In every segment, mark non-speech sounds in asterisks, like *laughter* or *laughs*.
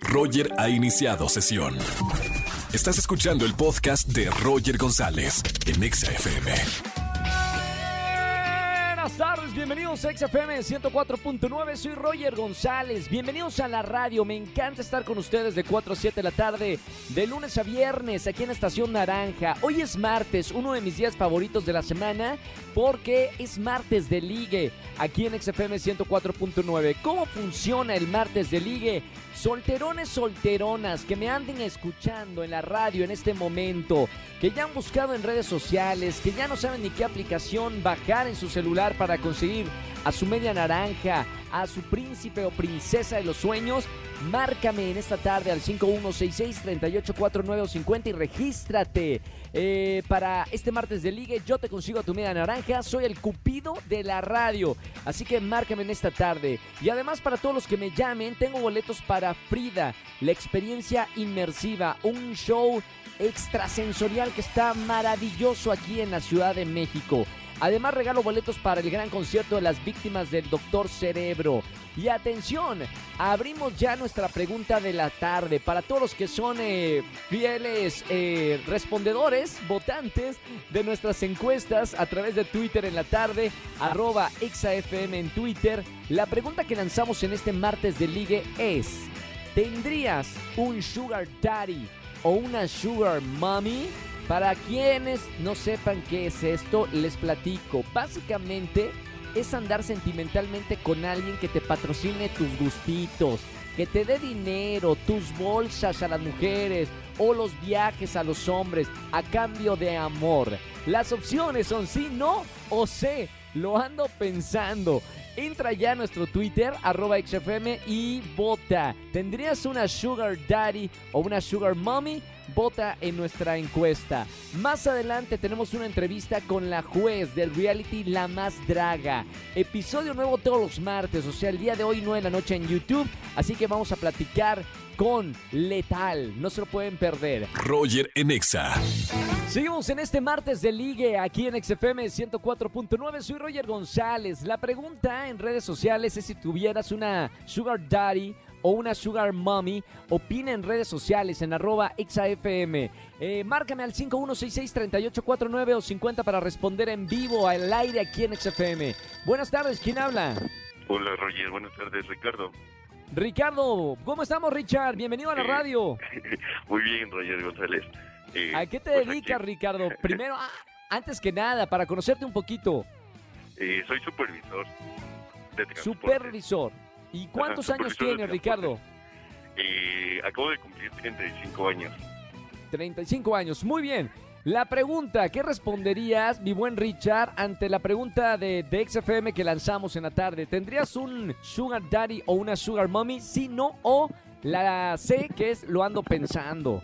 Roger ha iniciado sesión. Estás escuchando el podcast de Roger González en Exa FM. Buenas tardes, bienvenidos a XFM 104.9, soy Roger González, bienvenidos a la radio, me encanta estar con ustedes de 4 a 7 de la tarde, de lunes a viernes, aquí en Estación Naranja. Hoy es martes, uno de mis días favoritos de la semana, porque es martes de ligue, aquí en XFM 104.9. ¿Cómo funciona el martes de ligue? Solterones, solteronas que me anden escuchando en la radio en este momento, que ya han buscado en redes sociales, que ya no saben ni qué aplicación bajar en su celular para conseguir a su media naranja, a su príncipe o princesa de los sueños, márcame en esta tarde al 5166-384950 y regístrate eh, para este martes de ligue. Yo te consigo a tu media naranja, soy el cupido de la radio, así que márcame en esta tarde. Y además para todos los que me llamen, tengo boletos para Frida, la experiencia inmersiva, un show extrasensorial que está maravilloso aquí en la Ciudad de México. Además regalo boletos para el gran concierto de las víctimas del Doctor Cerebro. Y atención, abrimos ya nuestra pregunta de la tarde para todos los que son eh, fieles eh, respondedores, votantes de nuestras encuestas a través de Twitter en la tarde, arroba exafm en Twitter. La pregunta que lanzamos en este martes de ligue es, ¿tendrías un sugar daddy o una sugar mommy? Para quienes no sepan qué es esto, les platico. Básicamente es andar sentimentalmente con alguien que te patrocine tus gustitos, que te dé dinero, tus bolsas a las mujeres o los viajes a los hombres a cambio de amor. Las opciones son sí, no o sé. Lo ando pensando. Entra ya a nuestro Twitter, arroba XFM y vota. ¿Tendrías una Sugar Daddy o una Sugar Mommy? Vota en nuestra encuesta. Más adelante tenemos una entrevista con la juez del reality La Más Draga. Episodio nuevo todos los martes, o sea, el día de hoy 9 de la noche en YouTube. Así que vamos a platicar con Letal. No se lo pueden perder. Roger en Exa. Seguimos en este martes de ligue aquí en XFM 104.9. Soy Roger González. La pregunta en redes sociales es si tuvieras una Sugar Daddy o una Sugar Mommy. Opina en redes sociales en arroba XAFM. Eh, márcame al 5166-3849 o 50 para responder en vivo al aire aquí en XFM. Buenas tardes, ¿quién habla? Hola Roger, buenas tardes Ricardo. Ricardo, ¿cómo estamos Richard? Bienvenido a la Eh, radio. *laughs* Muy bien Roger González. Eh, ¿A qué te pues dedicas aquí, Ricardo? *laughs* Primero, ah, antes que nada, para conocerte un poquito. soy supervisor de. Supervisor. ¿Y cuántos años tienes. Ricardo? Eh, acabo de cumplir 35 años. 35 años. Muy bien. La pregunta, ¿qué responderías, mi buen Richard, ante la pregunta de, de XFM que lanzamos en la tarde? ¿Tendrías un Sugar Daddy o una Sugar Mommy? Sí, no, o la C, que es lo ando pensando.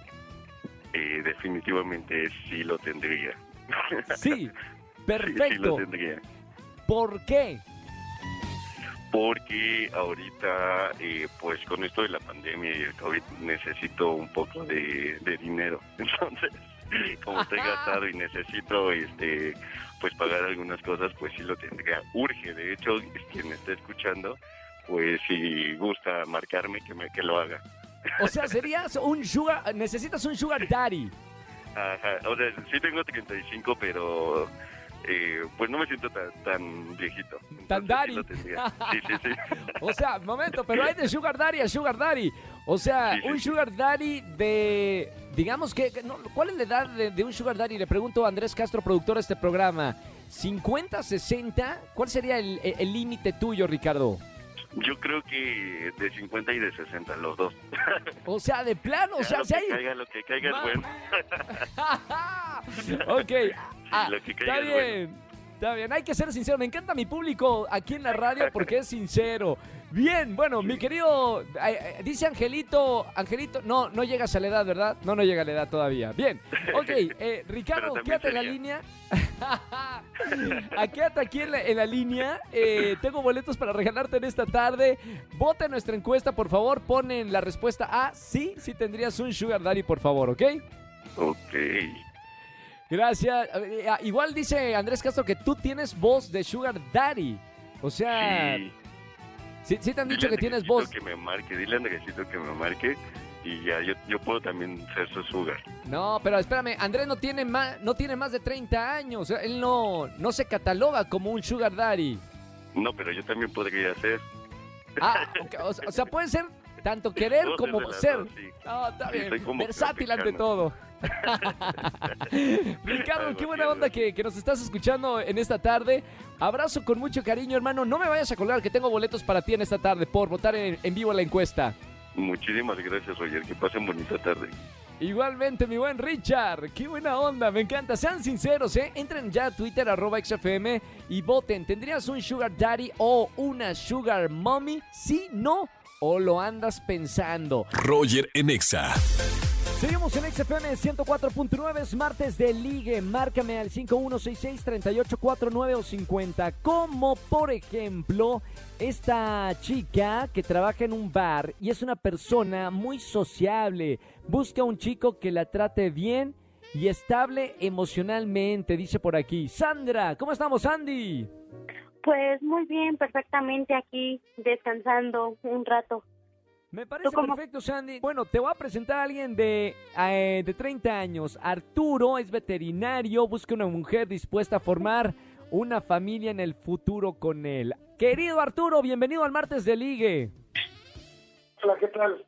Eh, definitivamente sí lo tendría. *laughs* Sí, Sí, sí lo perfecto. tendría. ¿Por qué? Porque ahorita, eh, pues con esto de la pandemia y el COVID, necesito un poco de, de dinero. *laughs* Entonces, como estoy gastado y necesito, este, pues pagar algunas cosas, pues sí lo tendría. Urge, de hecho, *laughs* quien me esté escuchando, pues si gusta marcarme, que, me, que lo haga. O sea, serías un Sugar, necesitas un Sugar Daddy. Ajá, o sea, sí tengo 35, pero eh, pues no me siento tan, tan viejito. Tan daddy. *laughs* sí. Sí, sí. O sea, momento, pero hay de Sugar Daddy a Sugar Daddy. O sea, un. Sugar Daddy de. Digamos que. no, ¿Cuál es la edad de, de un Sugar Daddy? Le pregunto a Andrés Castro, productor de este programa. ¿50, 60? ¿Cuál sería el límite tuyo, Ricardo? Yo creo que de 50 y de 60, los dos. *laughs* O sea, de plano, o sea, lo si que hay. caiga, lo que caiga es bueno. *laughs* ok, ah, lo que está es bien. Está bien, hay que ser sincero. Me encanta mi público aquí en la *laughs* radio porque es sincero. Bien, bueno, mi querido, eh, eh, dice Angelito, Angelito, no, no llegas a la edad, ¿verdad? No, no llega a la edad todavía. Bien, *laughs* ok, eh, Ricardo, quédate en la línea. *laughs* Ah, quédate aquí en la, en la línea. Eh, tengo boletos para regalarte en esta tarde. Vota nuestra encuesta, por favor. Ponen la respuesta A, sí, sí tendrías un Sugar Daddy, por favor, ¿ok? Ok. Gracias. Eh, ah, Igual dice Andrés Castro que tú tienes voz de Sugar Daddy. O sea, Sí. Sí, sí te han dicho Dile que tienes voz. que me marque, dile a Andresito que me marque y ya yo, yo puedo también ser su sugar. No, pero espérame, Andrés no tiene más, no tiene más de 30 años. Él no, no se cataloga como un sugar daddy. No, pero yo también podría ser. Ah, ok, o, sea- o sea, puede ser tanto *laughs* querer como ser. dos, sí. Ah, está bien. Versátil ante todo. *laughs* Ricardo, qué buena onda que, que nos estás escuchando en esta tarde. Abrazo con mucho cariño, hermano. No me vayas a colgar que tengo boletos para ti en esta tarde por votar en, en vivo la encuesta. Muchísimas gracias, Roger. Que pasen bonita tarde. Igualmente, mi buen Richard. Qué buena onda, me encanta. Sean sinceros, ¿eh? Entren ya a Twitter, arroba XFM y voten. ¿Tendrías un sugar daddy o una sugar mommy? Sí, no, o lo andas pensando. Roger en Exa. Seguimos en XFM 104.9, es martes de ligue. Márcame al 5166-3849 o 50. Como por ejemplo, esta chica que trabaja en un bar y es una persona muy sociable. Busca un chico que la trate bien y estable emocionalmente, dice por aquí. Sandra, ¿cómo estamos, Andy? Pues muy bien, perfectamente aquí descansando un rato. Me parece cómo? perfecto, Sandy. Bueno, te voy a presentar a alguien de, eh, de 30 años. Arturo es veterinario, busca una mujer dispuesta a formar una familia en el futuro con él. Querido Arturo, bienvenido al martes de Ligue. Hola, ¿qué tal?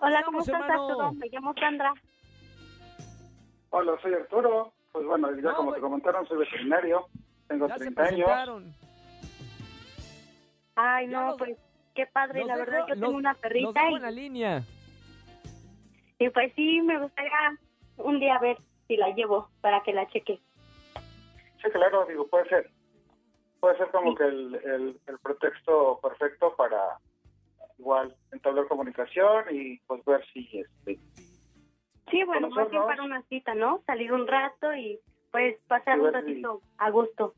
Hola, ¿cómo estás, Arturo? Me llamo Sandra. Hola, soy Arturo. Pues bueno, ya No, como te comentaron, soy veterinario. Tengo Ya se 30 años. presentaron. Ay, Ya no, los- pues qué padre, Los la dejo- verdad yo los- tengo una perrita dejo y, en la línea. y pues sí, me gustaría un día ver si la llevo para que la cheque. Sí, claro, digo, puede ser. Puede ser como que el, el, el pretexto perfecto para igual entablar comunicación y pues ver si este Sí, bueno, más bien para una cita, ¿no? Salir un rato y pues pasar Y un si- ratito a gusto.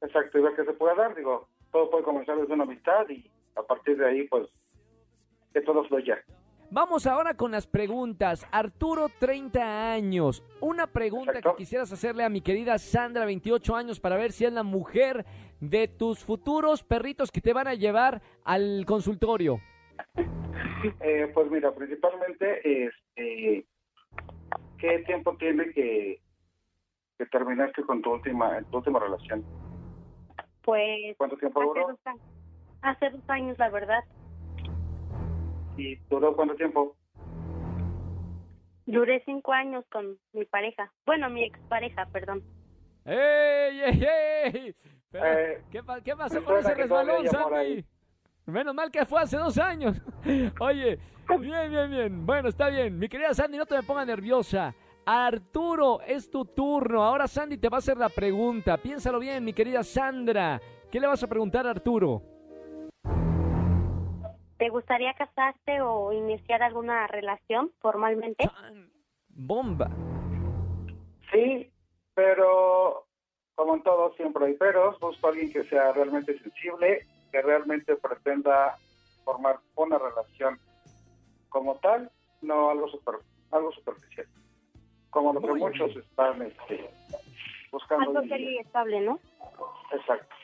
exacto y ver qué se puede dar. Digo, todo puede comenzar desde una amistad y a partir de ahí pues que todo fluya. Vamos ahora con las preguntas. Arturo, 30 años. Una pregunta Exacto. que quisieras hacerle a mi querida Sandra, 28 años, para ver si es la mujer de tus futuros perritos que te van a llevar al consultorio. *laughs* Eh, pues mira, principalmente, este, ¿qué tiempo tiene que, que terminaste con tu última, tu última relación? Pues ¿Cuánto tiempo duró? Hace dos años, la verdad. ¿Y duró cuánto tiempo? Duré cinco años con mi pareja. Bueno, mi expareja, perdón. ¡Ey, ey, ey! Pero, Eh, ¿qué, pa- qué pasó con ese resbalón, Sandy? Menos mal que fue hace dos años. *laughs* Oye, bien, bien, bien. Bueno, está bien. Mi querida Sandy, no te me pongas nerviosa. Arturo, es tu turno. Ahora Sandy te va a hacer la pregunta. Piénsalo bien, mi querida Sandra. ¿Qué le vas a preguntar a Arturo? ¿Te gustaría casarte o iniciar alguna relación formalmente? Chan, Bomba. Sí, pero como en todo siempre hay peros. Busco a alguien que sea realmente sensible, que realmente pretenda formar una relación como tal, no algo super, algo superficial. Como lo que Muy muchos bien. están este, buscando. Algo serio y estable, ¿no? Exacto.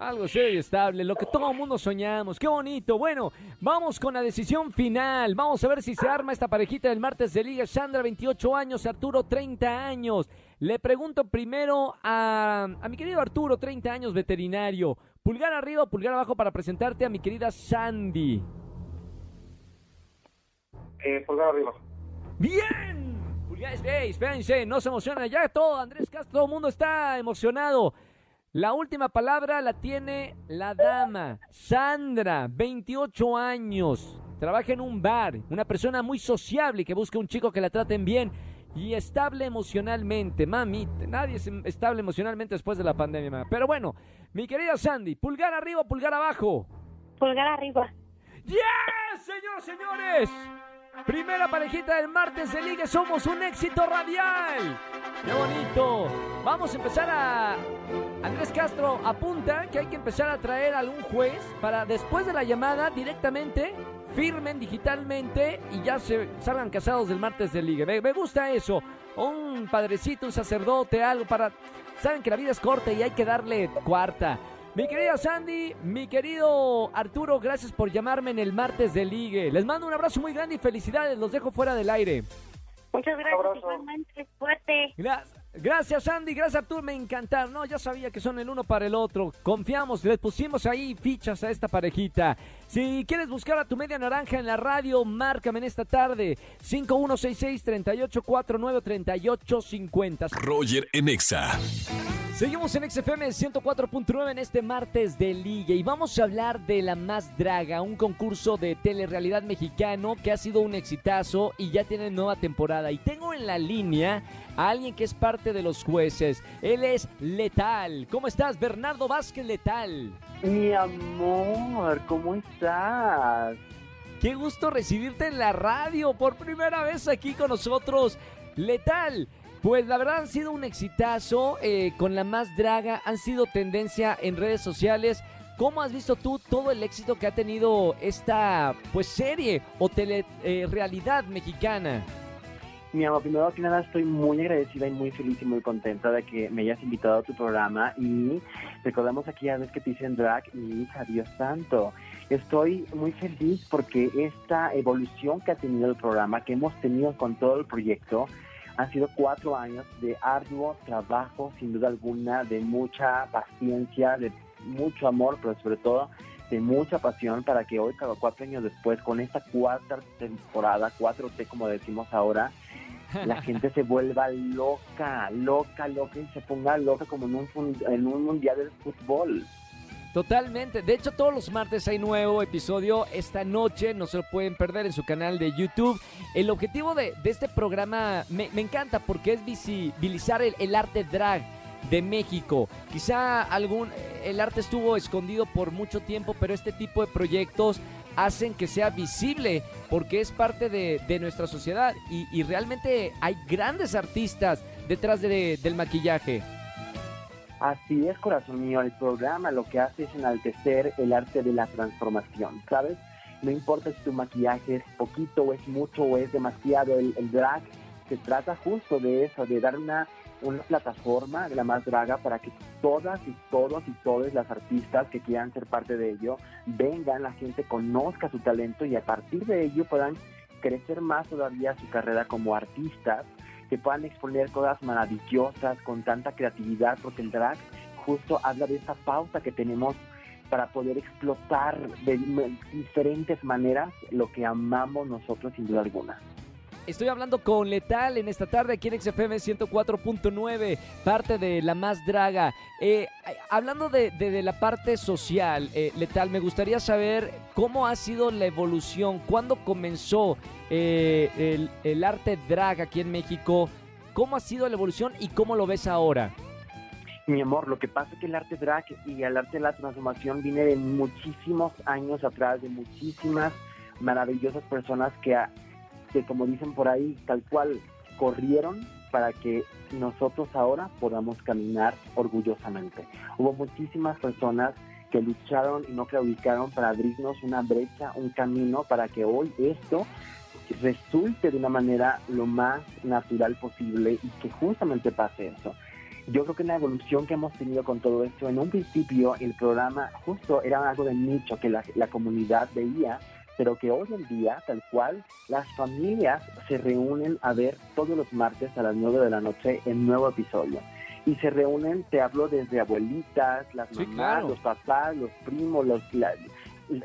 Algo serio y estable, lo que todo el mundo soñamos. Qué bonito. Bueno, vamos con la decisión final. Vamos a ver si se arma esta parejita del martes de Liga. Sandra, 28 años, Arturo, 30 años. Le pregunto primero a, a mi querido Arturo, 30 años, veterinario. Pulgar arriba o pulgar abajo para presentarte a mi querida Sandy. Eh, pulgar arriba. ¡Bien! Pulgar, ey, espérense, no se emociona. Ya todo, Andrés Castro, todo el mundo está emocionado. La última palabra la tiene la dama, Sandra, 28 años. Trabaja en un bar, una persona muy sociable que busca un chico que la traten bien y estable emocionalmente. Mami, nadie es estable emocionalmente después de la pandemia. ma. Pero bueno, mi querida Sandy, pulgar arriba o pulgar abajo. Pulgar arriba. ¡Yes, señores, señores! Primera parejita del martes de Liga, somos un éxito radial. ¡Qué bonito! Vamos a empezar a... Andrés Castro apunta que hay que empezar a traer a algún juez para después de la llamada directamente firmen digitalmente y ya se salgan casados del martes de Liga. Me, me gusta eso. Un padrecito, un sacerdote, algo para... Saben que la vida es corta y hay que darle cuarta. Mi querida Sandy, mi querido Arturo, gracias por llamarme en el martes de ligue. Les mando un abrazo muy grande y felicidades. Los dejo fuera del aire. Muchas gracias, igualmente. Fuerte. Gra- gracias, Sandy. Gracias, Arturo. Me encantaron. No, ya sabía que son el uno para el otro. Confiamos, les pusimos ahí fichas a esta parejita. Si quieres buscar a tu media naranja en la radio, márcame en esta tarde. 5166-3849-3850. Roger en Exa. Seguimos en XFM 104.9 en este martes de Liga y vamos a hablar de La Más Draga, un concurso de telerrealidad mexicano que ha sido un exitazo y ya tiene nueva temporada. Y tengo en la línea a alguien que es parte de los jueces. Él es Letal. ¿Cómo estás, Bernardo Vázquez Letal? Mi amor, ¿cómo estás? Qué gusto recibirte en la radio por primera vez aquí con nosotros. Letal. Pues la verdad han sido un exitazo eh, con la más draga, han sido tendencia en redes sociales. ¿Cómo has visto tú todo el éxito que ha tenido esta pues serie o telerealidad mexicana? Mi amor, primero que nada estoy muy agradecida y muy feliz y muy contenta de que me hayas invitado a tu programa y recordamos aquella vez que te hice en drag y hija, Dios santo. Estoy muy feliz porque esta evolución que ha tenido el programa, que hemos tenido con todo el proyecto, han sido cuatro años de arduo trabajo, sin duda alguna, de mucha paciencia, de mucho amor, pero sobre todo de mucha pasión para que hoy, cada cuatro años después, con esta cuarta temporada, 4T como decimos ahora, la gente se vuelva loca, loca, loca y se ponga loca como en un, en un mundial del fútbol. Totalmente. De hecho, todos los martes hay nuevo episodio. Esta noche no se lo pueden perder en su canal de YouTube. El objetivo de, de este programa me, me encanta porque es visibilizar el, el arte drag de México. Quizá algún el arte estuvo escondido por mucho tiempo, pero este tipo de proyectos hacen que sea visible porque es parte de, de nuestra sociedad y, y realmente hay grandes artistas detrás de- del maquillaje. Así es, corazón mío, el programa lo que hace es enaltecer el arte de la transformación, ¿sabes? No importa si tu maquillaje es poquito o es mucho o es demasiado, el, el drag se trata justo de eso, de dar una, una plataforma la más draga para que todas y todos y todas las artistas que quieran ser parte de ello vengan, la gente conozca su talento y a partir de ello puedan crecer más todavía su carrera como artistas que puedan exponer cosas maravillosas con tanta creatividad, porque el drag justo habla de esa pauta que tenemos para poder explotar de diferentes maneras lo que amamos nosotros sin duda alguna. Estoy hablando con Letal en esta tarde aquí en XFM 104.9, parte de La Más Draga. Eh, hablando de, de- la parte social, eh, Letal, me gustaría saber cómo ha sido la evolución, cuándo comenzó eh, el, el arte drag aquí en México, cómo ha sido la evolución y cómo lo ves ahora. Mi amor, lo que pasa es que el arte drag y el arte de la transformación viene de muchísimos años atrás, de muchísimas maravillosas personas que, a- que como dicen por ahí, tal cual corrieron para que nosotros ahora podamos caminar orgullosamente. Hubo muchísimas personas que lucharon y no claudicaron para abrirnos una brecha, un camino para que hoy esto resulte de una manera lo más natural posible y que justamente pase eso. Yo creo que la evolución que hemos tenido con todo esto, en un principio el programa justo era algo de nicho que la, la comunidad veía, pero que hoy en día, tal cual, las familias se reúnen a ver todos los martes a las 9 de la noche el nuevo episodio. Y se reúnen, te hablo desde abuelitas, las Sí, mamás, claro. los papás, los primos, los, la-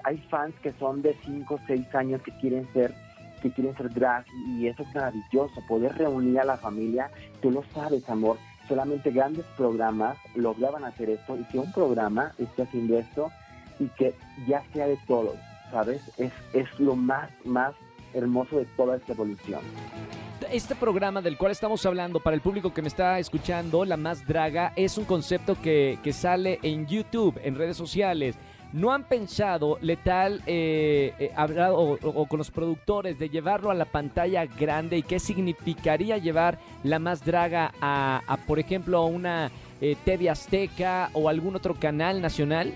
hay fans que son de 5 o 6 años que quieren ser que quieren ser drag y eso es maravilloso, poder reunir a la familia, tú lo sabes, amor, solamente grandes programas lograban hacer esto y que un programa esté haciendo esto y que ya sea de todos, ¿sabes? Es, es lo más, más hermoso de toda esta evolución. Este programa del cual estamos hablando, para el público que me está escuchando, La Más Draga, es un concepto que, que sale en YouTube, en redes sociales. ¿No han pensado, Letal, eh, eh, hablado o, con los productores de llevarlo a la pantalla grande y qué significaría llevar La Más Draga a, a, por ejemplo, a una eh, TV Azteca o algún otro canal nacional?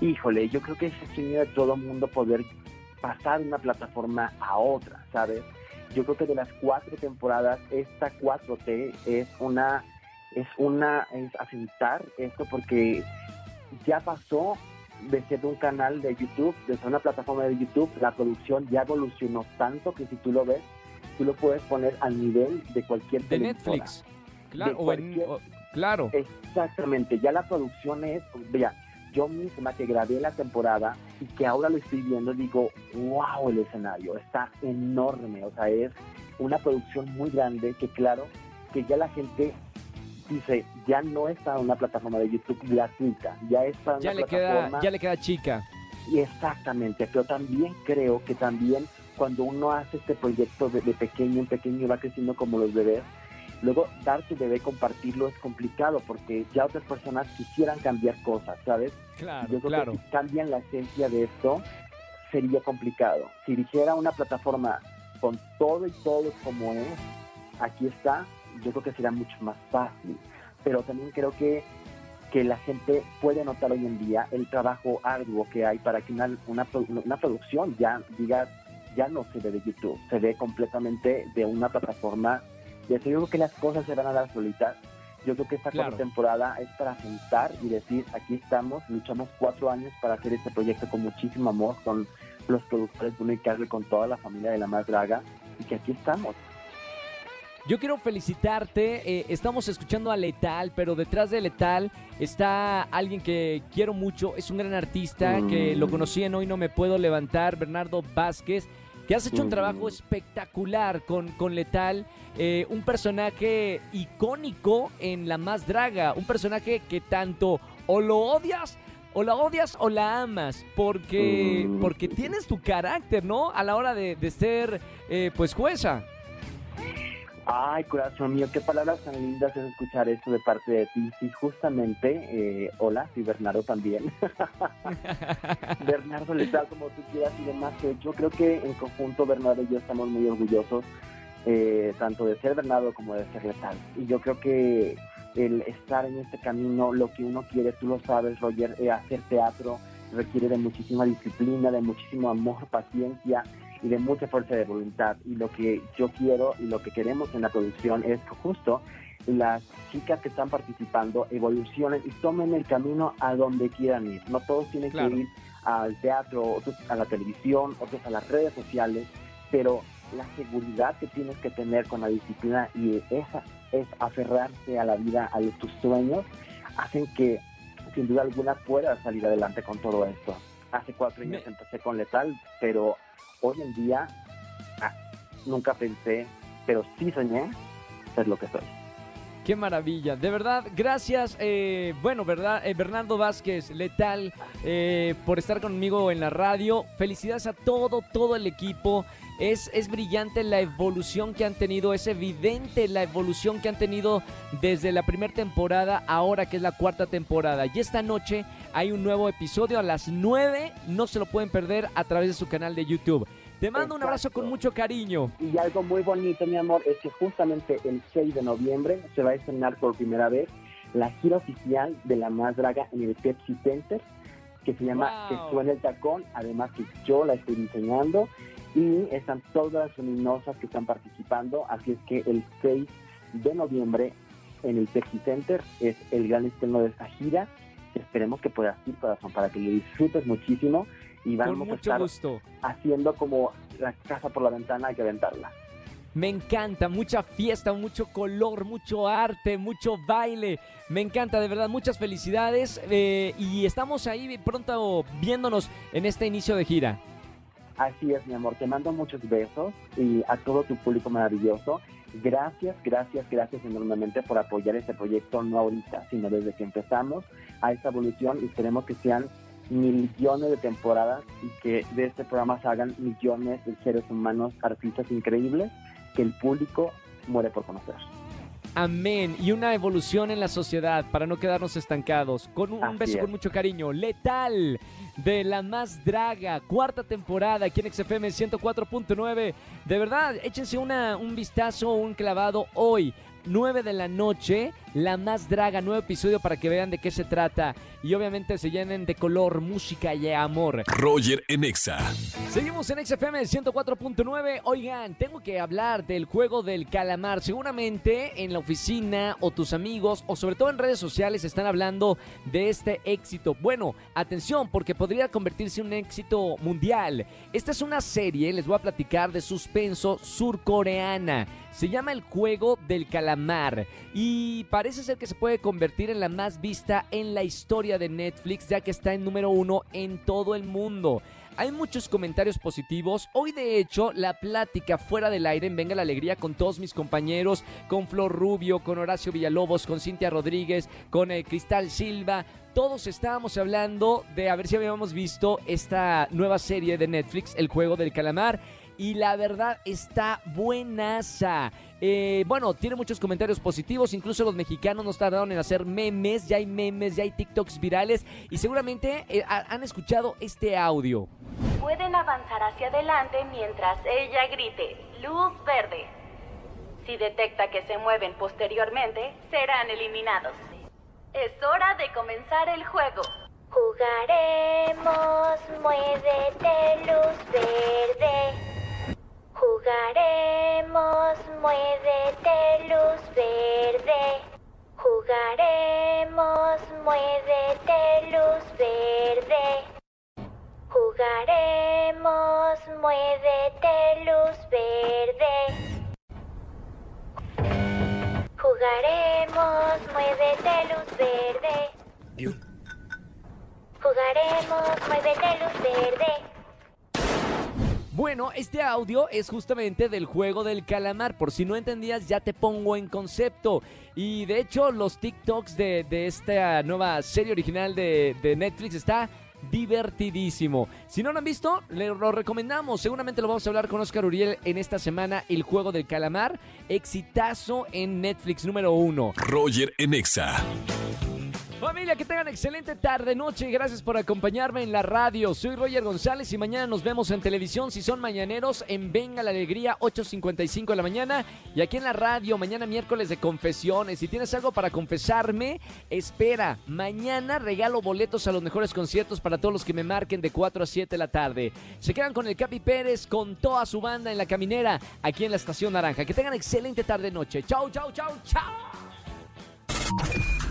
Híjole, yo creo que es sueño de todo mundo poder pasar de una plataforma a otra, ¿sabes? Yo creo que de las cuatro temporadas, esta 4T es una, es una, es asentar esto porque ya pasó de ser un canal de YouTube, de ser una plataforma de YouTube, la producción ya evolucionó tanto que si tú lo ves, tú lo puedes poner al nivel de cualquier De. Netflix. Claro, De o en- o- claro. Exactamente, ya la producción es, vea, yo misma que grabé la temporada y que ahora lo estoy viendo, digo, wow, el escenario está enorme, o sea, es una producción muy grande que claro, que ya la gente dice, ya no está en una plataforma de YouTube gratuita, ya está en Ya una le queda, plataforma ya le queda chica. y exactamente, pero también creo que también cuando uno hace este proyecto de, de pequeño en pequeño y va creciendo como los bebés, luego dar tu bebé, compartirlo es complicado porque ya otras personas quisieran cambiar cosas, ¿sabes? Claro, Yo creo claro. que si cambian la esencia de esto, sería complicado. Si dijera una plataforma con todo y todo como es, aquí está, yo creo que sería mucho más fácil. Pero también creo que, que la gente puede notar hoy en día el trabajo arduo que hay para que una, una, una producción ya diga, ya no se ve de YouTube, se ve completamente de una plataforma. De yo creo que las cosas se van a dar solitas. Yo creo que esta Claro. cuarta temporada es para sentar y decir, aquí estamos, luchamos cuatro años para hacer este proyecto con muchísimo amor, con los productores Bruno y Carlos, con toda la familia de La Más Draga, y que aquí estamos. Yo quiero felicitarte. eh, estamos escuchando a Letal, pero detrás de Letal está alguien que quiero mucho. Es un gran artista Mm. que lo conocí en Hoy No Me Puedo Levantar, Bernardo Vázquez, que has hecho un trabajo espectacular con, con Letal. eh, un personaje icónico en La Más Draga. Un personaje que tanto o lo odias. O la odias o la amas, porque, Mm. porque tienes tu carácter, ¿no? A la hora de, de ser, eh, pues, jueza. Ay, corazón mío, qué palabras tan lindas es escuchar esto de parte de ti. Sí, justamente, eh, hola, sí, Bernardo también. *laughs* Bernardo le da como tú quieras y demás. que Yo creo que en conjunto Bernardo y yo estamos muy orgullosos, eh, tanto de ser Bernardo como de ser letal. Y yo creo que el estar en este camino, lo que uno quiere, tú lo sabes, Roger, eh, hacer teatro requiere de muchísima disciplina, de muchísimo amor, paciencia y de mucha fuerza de voluntad. Y lo que yo quiero y lo que queremos en la producción es que justo las chicas que están participando evolucionen y tomen el camino a donde quieran ir. No todos tienen Claro. que ir al teatro, otros a la televisión, otros a las redes sociales, pero la seguridad que tienes que tener con la disciplina y esa es aferrarse a la vida, a tus sueños, hacen que sin duda alguna puedas salir adelante con todo esto. Hace cuatro años Me- empecé con Letal, pero hoy en día ah, nunca pensé, pero sí soñé ser lo que soy. Qué maravilla, de verdad, gracias, eh, bueno, verdad, eh, Bernardo Vázquez, letal, eh, por estar conmigo en la radio. Felicidades a todo, todo el equipo. Es, es brillante la evolución que han tenido, es evidente la evolución que han tenido desde la primera temporada, ahora que es la cuarta temporada. Y esta noche hay un nuevo episodio a las 9, no se lo pueden perder a través de su canal de YouTube. Te mando un abrazo Exacto. con mucho cariño. Y algo muy bonito, mi amor, es que justamente el 6 de noviembre se va a estrenar por primera vez la gira oficial de La Más Draga en el Pepsi Center, que se llama Wow. Que suena el tacón, además que yo la estoy diseñando y están todas las luminosas que están participando, así es que el 6 de noviembre en el Pepsi Center es el gran estreno de esta gira. Esperemos que puedas ir, corazón, para que lo disfrutes muchísimo y Con vamos a estar gusto. haciendo como la casa por la ventana, hay que aventarla. Me encanta, mucha fiesta, mucho color, mucho arte, mucho baile. Me encanta, de verdad, muchas felicidades. eh, y estamos ahí pronto viéndonos en este inicio de gira. Así es, mi amor. Te mando muchos besos y a todo tu público maravilloso. Gracias, gracias, gracias enormemente por apoyar este proyecto, no ahorita, sino desde que empezamos a esta evolución y esperemos que sean millones de temporadas y que de este programa se hagan millones de seres humanos, artistas increíbles que el público muere por conocer. Amén. Y una evolución en la sociedad para no quedarnos estancados. Con un Así beso es. con mucho cariño. Letal de La Más Draga. Cuarta temporada aquí en XFM 104.9. De verdad, échense una, un vistazo, un clavado hoy. 9 de la noche La Más Draga, nuevo episodio para que vean de qué se trata y obviamente se llenen de color, música y amor. Roger en Exa. Seguimos en XFM 104.9. Oigan, tengo que hablar del juego del calamar. Seguramente en la oficina o tus amigos o sobre todo en redes sociales están hablando de este éxito. Bueno, atención porque podría convertirse en un éxito mundial. Esta es una serie, les voy a platicar de suspenso surcoreana. Se llama El Juego del Calamar y parece ser que se puede convertir en la más vista en la historia de Netflix ya que está en número uno en todo el mundo. Hay muchos comentarios positivos. Hoy, de hecho, la plática fuera del aire en Venga la Alegría con todos mis compañeros, con Flor Rubio, con Horacio Villalobos, con Cintia Rodríguez, con eh, Cristal Silva. Todos estábamos hablando de a ver si habíamos visto esta nueva serie de Netflix, El Juego del Calamar. Y la verdad está buenaza. Eh, bueno, tiene muchos comentarios positivos. Incluso los mexicanos nos tardaron en hacer memes. Ya hay memes, ya hay TikToks virales. Y seguramente eh, ha- han escuchado este audio. Pueden avanzar hacia adelante mientras ella grite luz verde. Si detecta que se mueven posteriormente, serán eliminados. Es hora de comenzar el juego. Jugaremos, muévete luz verde. Jugaremos, muévete luz verde. Jugaremos, muévete luz verde. Jugaremos, muévete luz verde. Jugaremos, muévete luz verde. Jugaremos, muévete luz verde. Bueno, este audio es justamente del juego del calamar. Por si no entendías, ya te pongo en concepto. Y de hecho, los TikToks de, de esta nueva serie original de, de Netflix está divertidísimo. Si no lo han visto, le lo recomendamos. Seguramente lo vamos a hablar con Oscar Uriel en esta semana. El juego del calamar, exitazo en Netflix número uno. Roger en Exa. Familia, que tengan excelente tarde, noche. Gracias por acompañarme en la radio. Soy Roger González y mañana nos vemos en televisión. Si son mañaneros, en Venga la Alegría, 8.55 de la mañana. Y aquí en la radio, mañana miércoles de confesiones. Si tienes algo para confesarme, espera. Mañana regalo boletos a los mejores conciertos para todos los que me marquen de 4 a 7 de la tarde. Se quedan con el Capi Pérez, con toda su banda en la caminera, aquí en la Estación Naranja. Que tengan excelente tarde, noche. Chau, chau, chau, chau.